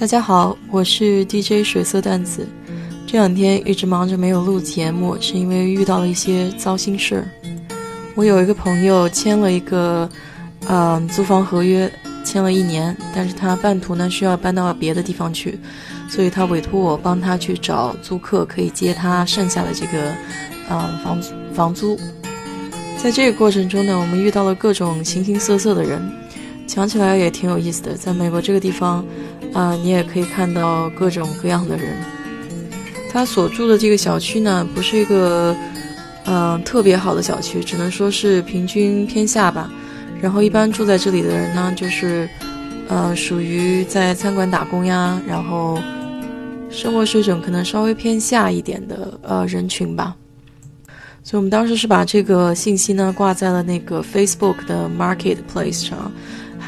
大家好，我是 DJ 水色淡子。这两天一直忙着没有录节目，是因为遇到了一些糟心事儿。我有一个朋友签了一个，嗯，租房合约，签了一年，但是他半途呢需要搬到别的地方去，所以他委托我帮他去找租客，可以接他剩下的这个，嗯，房房租。在这个过程中呢，我们遇到了各种形形色色的人，讲起来也挺有意思的。在美国这个地方。啊，你也可以看到各种各样的人。他所住的这个小区呢，不是一个嗯特别好的小区，只能说是平均偏下吧。然后一般住在这里的人呢，就是呃属于在餐馆打工呀，然后生活水准可能稍微偏下一点的呃人群吧。所以我们当时是把这个信息呢挂在了那个 Facebook 的 Marketplace 上。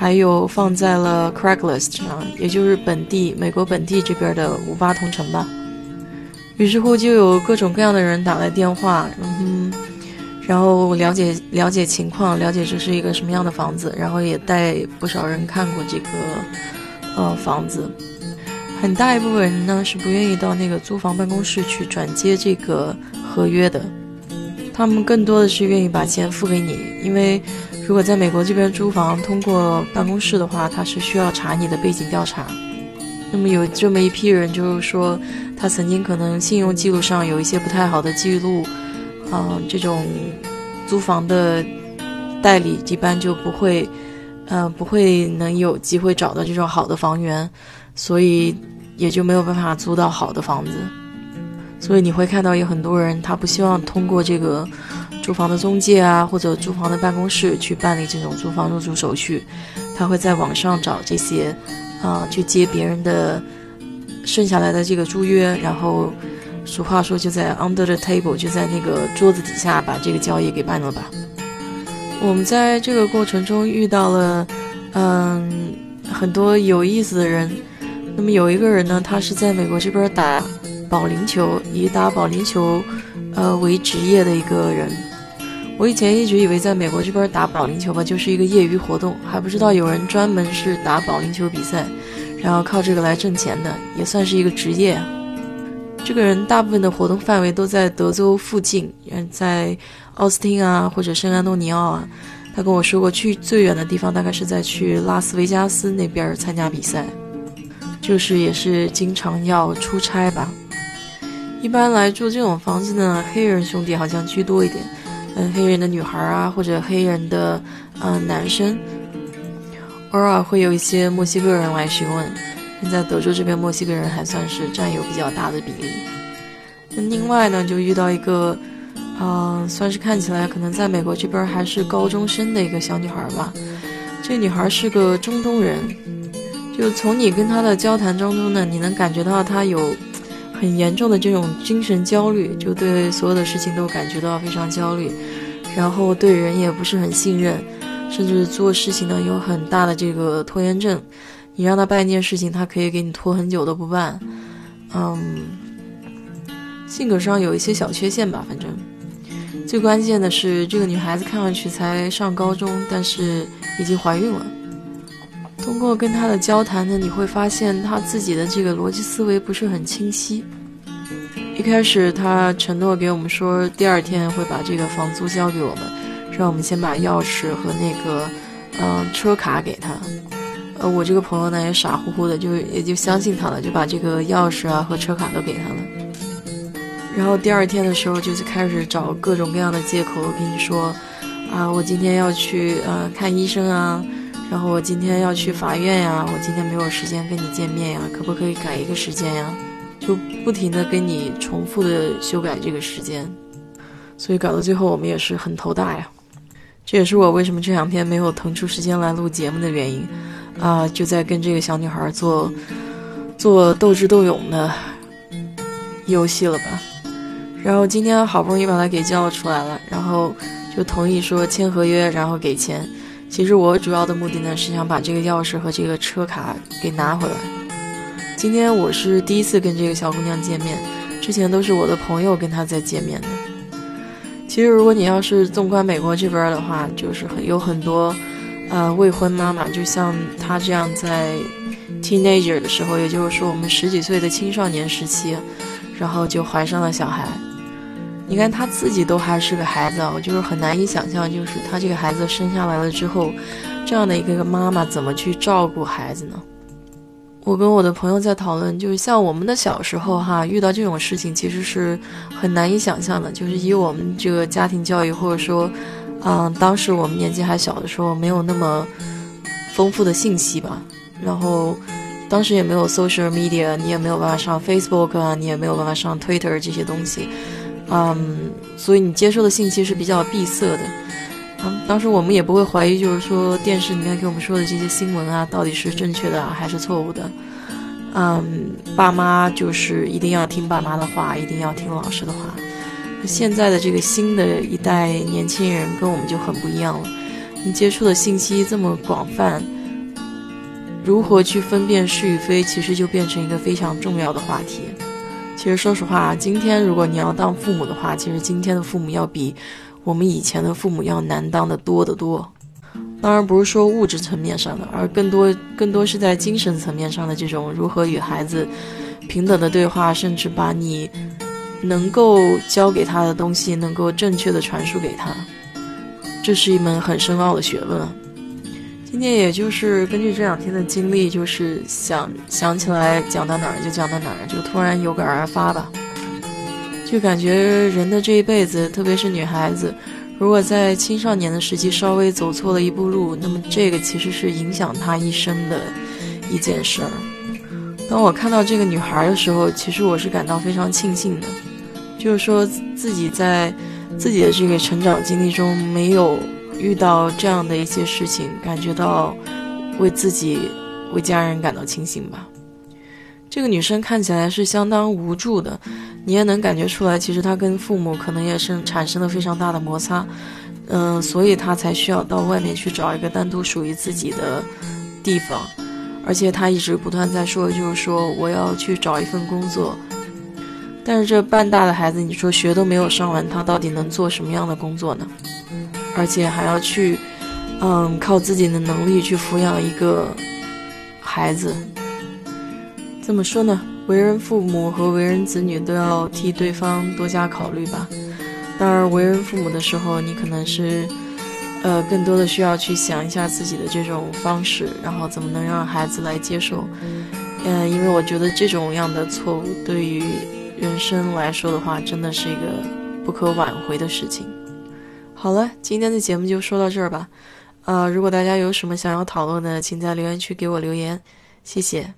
还有放在了 Craigslist 上，也就是本地美国本地这边的五八同城吧。于是乎，就有各种各样的人打来电话，嗯，然后了解了解情况，了解这是一个什么样的房子，然后也带不少人看过这个呃房子。很大一部分人呢是不愿意到那个租房办公室去转接这个合约的，他们更多的是愿意把钱付给你，因为。如果在美国这边租房，通过办公室的话，他是需要查你的背景调查。那么有这么一批人，就是说他曾经可能信用记录上有一些不太好的记录，啊，这种租房的代理一般就不会，呃，不会能有机会找到这种好的房源，所以也就没有办法租到好的房子。所以你会看到有很多人，他不希望通过这个。租房的中介啊，或者租房的办公室去办理这种租房入住手续，他会在网上找这些，啊，去接别人的剩下来的这个租约，然后俗话说就在 under the table，就在那个桌子底下把这个交易给办了吧。我们在这个过程中遇到了，嗯，很多有意思的人。那么有一个人呢，他是在美国这边打保龄球，以打保龄球，呃为职业的一个人。我以前一直以为在美国这边打保龄球吧，就是一个业余活动，还不知道有人专门是打保龄球比赛，然后靠这个来挣钱的，也算是一个职业。这个人大部分的活动范围都在德州附近，嗯，在奥斯汀啊或者圣安东尼奥啊。他跟我说过，去最远的地方大概是在去拉斯维加斯那边参加比赛，就是也是经常要出差吧。一般来住这种房子呢，黑人兄弟好像居多一点。嗯，黑人的女孩啊，或者黑人的嗯男生，偶尔会有一些墨西哥人来询问。现在德州这边墨西哥人还算是占有比较大的比例。那另外呢，就遇到一个，嗯，算是看起来可能在美国这边还是高中生的一个小女孩吧。这女孩是个中东人，就从你跟她的交谈当中呢，你能感觉到她有。很严重的这种精神焦虑，就对所有的事情都感觉到非常焦虑，然后对人也不是很信任，甚至做事情呢有很大的这个拖延症。你让他办一件事情，他可以给你拖很久都不办。嗯，性格上有一些小缺陷吧，反正。最关键的是，这个女孩子看上去才上高中，但是已经怀孕了。通过跟他的交谈呢，你会发现他自己的这个逻辑思维不是很清晰。一开始他承诺给我们说，第二天会把这个房租交给我们，让我们先把钥匙和那个，嗯，车卡给他。呃，我这个朋友呢也傻乎乎的，就也就相信他了，就把这个钥匙啊和车卡都给他了。然后第二天的时候，就是开始找各种各样的借口跟你说，啊，我今天要去呃看医生啊。然后我今天要去法院呀，我今天没有时间跟你见面呀，可不可以改一个时间呀？就不停的跟你重复的修改这个时间，所以搞到最后我们也是很头大呀。这也是我为什么这两天没有腾出时间来录节目的原因啊，就在跟这个小女孩做做斗智斗勇的游戏了吧。然后今天好不容易把她给叫出来了，然后就同意说签合约，然后给钱。其实我主要的目的呢，是想把这个钥匙和这个车卡给拿回来。今天我是第一次跟这个小姑娘见面，之前都是我的朋友跟她在见面的。其实如果你要是纵观美国这边的话，就是很有很多，呃，未婚妈妈，就像她这样在 teenager 的时候，也就是说我们十几岁的青少年时期，然后就怀上了小孩。你看他自己都还是个孩子啊，我就是很难以想象，就是他这个孩子生下来了之后，这样的一个妈妈怎么去照顾孩子呢？我跟我的朋友在讨论，就是像我们的小时候哈，遇到这种事情其实是很难以想象的。就是以我们这个家庭教育，或者说，嗯，当时我们年纪还小的时候，没有那么丰富的信息吧。然后，当时也没有 social media，你也没有办法上 Facebook 啊，你也没有办法上 Twitter 这些东西。嗯，所以你接受的信息是比较闭塞的。嗯，当时我们也不会怀疑，就是说电视里面给我们说的这些新闻啊，到底是正确的还是错误的。嗯，爸妈就是一定要听爸妈的话，一定要听老师的话。现在的这个新的一代年轻人跟我们就很不一样了。你接触的信息这么广泛，如何去分辨是与非，其实就变成一个非常重要的话题。其实，说实话，今天如果你要当父母的话，其实今天的父母要比我们以前的父母要难当的多得多。当然，不是说物质层面上的，而更多、更多是在精神层面上的这种如何与孩子平等的对话，甚至把你能够教给他的东西能够正确的传输给他，这是一门很深奥的学问。今天也就是根据这两天的经历，就是想想起来讲到哪儿就讲到哪儿，就突然有感而发吧。就感觉人的这一辈子，特别是女孩子，如果在青少年的时期稍微走错了一步路，那么这个其实是影响她一生的一件事儿。当我看到这个女孩的时候，其实我是感到非常庆幸的，就是说自己在自己的这个成长经历中没有。遇到这样的一些事情，感觉到为自己、为家人感到庆幸吧。这个女生看起来是相当无助的，你也能感觉出来，其实她跟父母可能也是产生了非常大的摩擦，嗯，所以她才需要到外面去找一个单独属于自己的地方。而且她一直不断在说，就是说我要去找一份工作。但是这半大的孩子，你说学都没有上完，他到底能做什么样的工作呢？而且还要去，嗯，靠自己的能力去抚养一个孩子。怎么说呢？为人父母和为人子女都要替对方多加考虑吧。当然，为人父母的时候，你可能是，呃，更多的需要去想一下自己的这种方式，然后怎么能让孩子来接受。嗯，因为我觉得这种样的错误对于人生来说的话，真的是一个不可挽回的事情。好了，今天的节目就说到这儿吧。呃，如果大家有什么想要讨论的，请在留言区给我留言，谢谢。